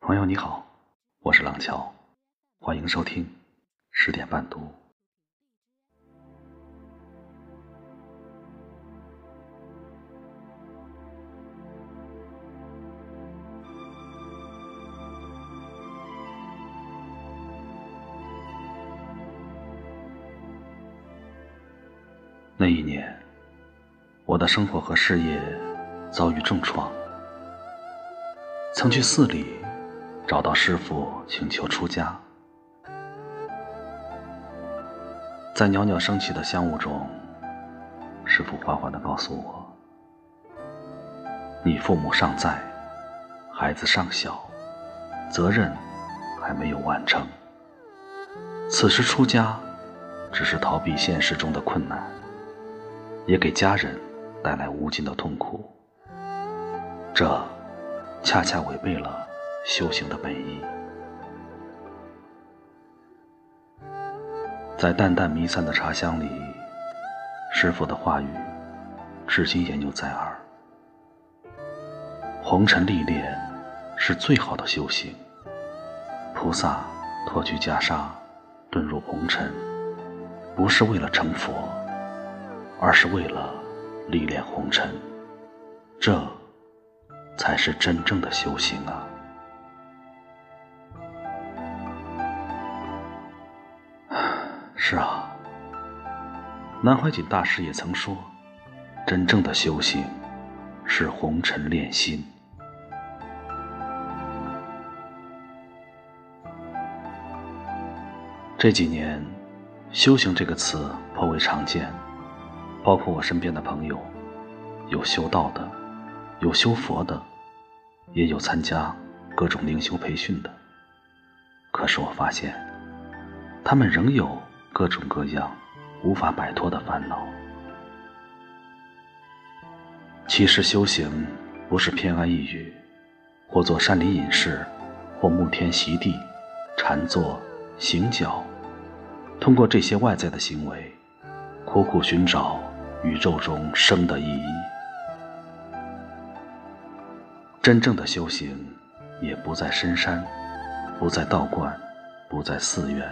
朋友你好，我是廊桥，欢迎收听十点半读。那一年，我的生活和事业遭遇重创，曾去寺里找到师傅请求出家，在袅袅升起的香雾中，师傅缓缓地告诉我：“你父母尚在，孩子尚小，责任还没有完成。此时出家，只是逃避现实中的困难。”也给家人带来无尽的痛苦，这恰恰违背了修行的本意。在淡淡弥散的茶香里，师傅的话语至今言犹在耳：红尘历练是最好的修行。菩萨脱去袈裟，遁入红尘，不是为了成佛。而是为了历练红尘，这才是真正的修行啊！南怀瑾大师也曾说，真正的修行是红尘炼心。这几年，“修行”这个词颇为常见。包括我身边的朋友，有修道的，有修佛的，也有参加各种灵修培训的。可是我发现，他们仍有各种各样无法摆脱的烦恼。其实修行不是偏安一隅，或做山林隐士，或沐天席地、禅坐、行脚，通过这些外在的行为，苦苦寻找。宇宙中生的意义，真正的修行也不在深山，不在道观，不在寺院，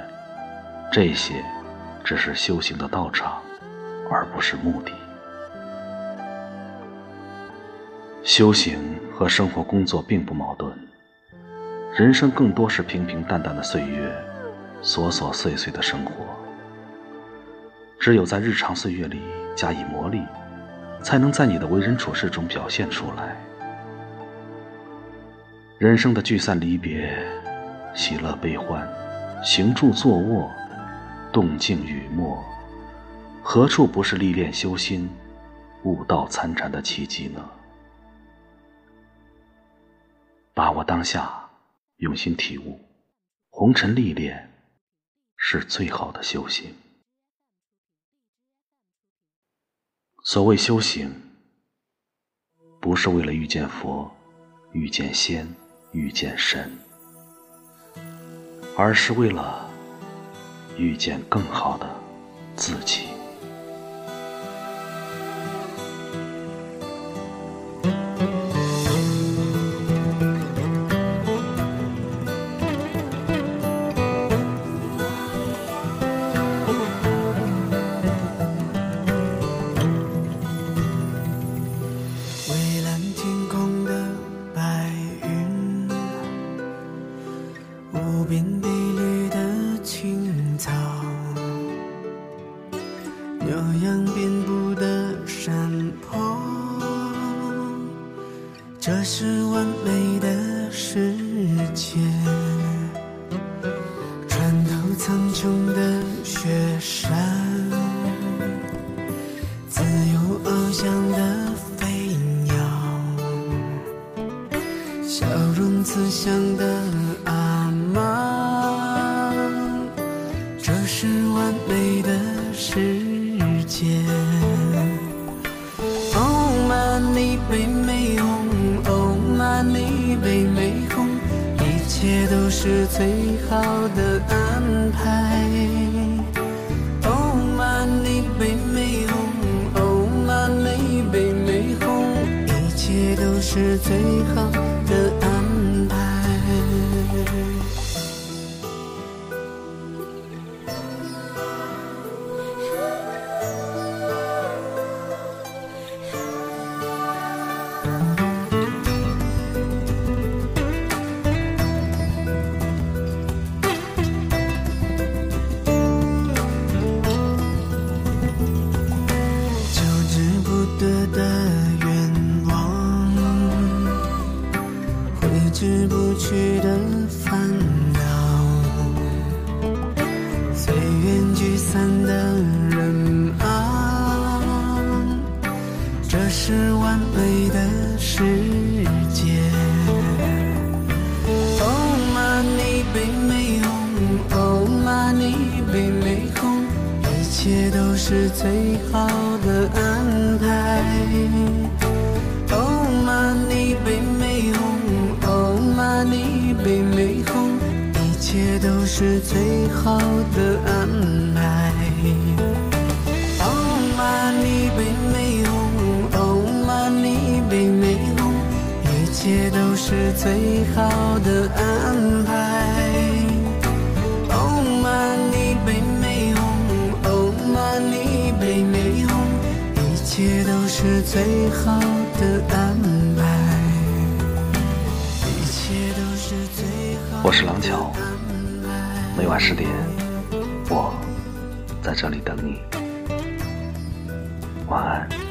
这些只是修行的道场，而不是目的。修行和生活工作并不矛盾，人生更多是平平淡淡的岁月，琐琐碎碎的生活。只有在日常岁月里加以磨砺，才能在你的为人处事中表现出来。人生的聚散离别，喜乐悲欢，行住坐卧，动静与默，何处不是历练修心、悟道参禅的契机呢？把握当下，用心体悟，红尘历练，是最好的修行。所谓修行，不是为了遇见佛、遇见仙、遇见神，而是为了遇见更好的自己。牛羊遍布的山坡这是完美的世界，穿透苍穹的雪山，自由翱翔的飞鸟，笑容慈祥的阿妈，被美红，一切都是最好的安排。Oh my，你被美红，Oh my，你被美红，一切都是最好的安排。去的烦恼。随缘聚散的人啊，这是完美的世界。Oh money 被美红，Oh money 被美红，一切都是最好的被美红，一切都是最好的安排。Oh money 被美红，Oh money 被美红，一切都是最好的安排。Oh money 被美红，Oh money 被美红，一切都是最好的安排。我是廊桥，每晚十点，我在这里等你。晚安。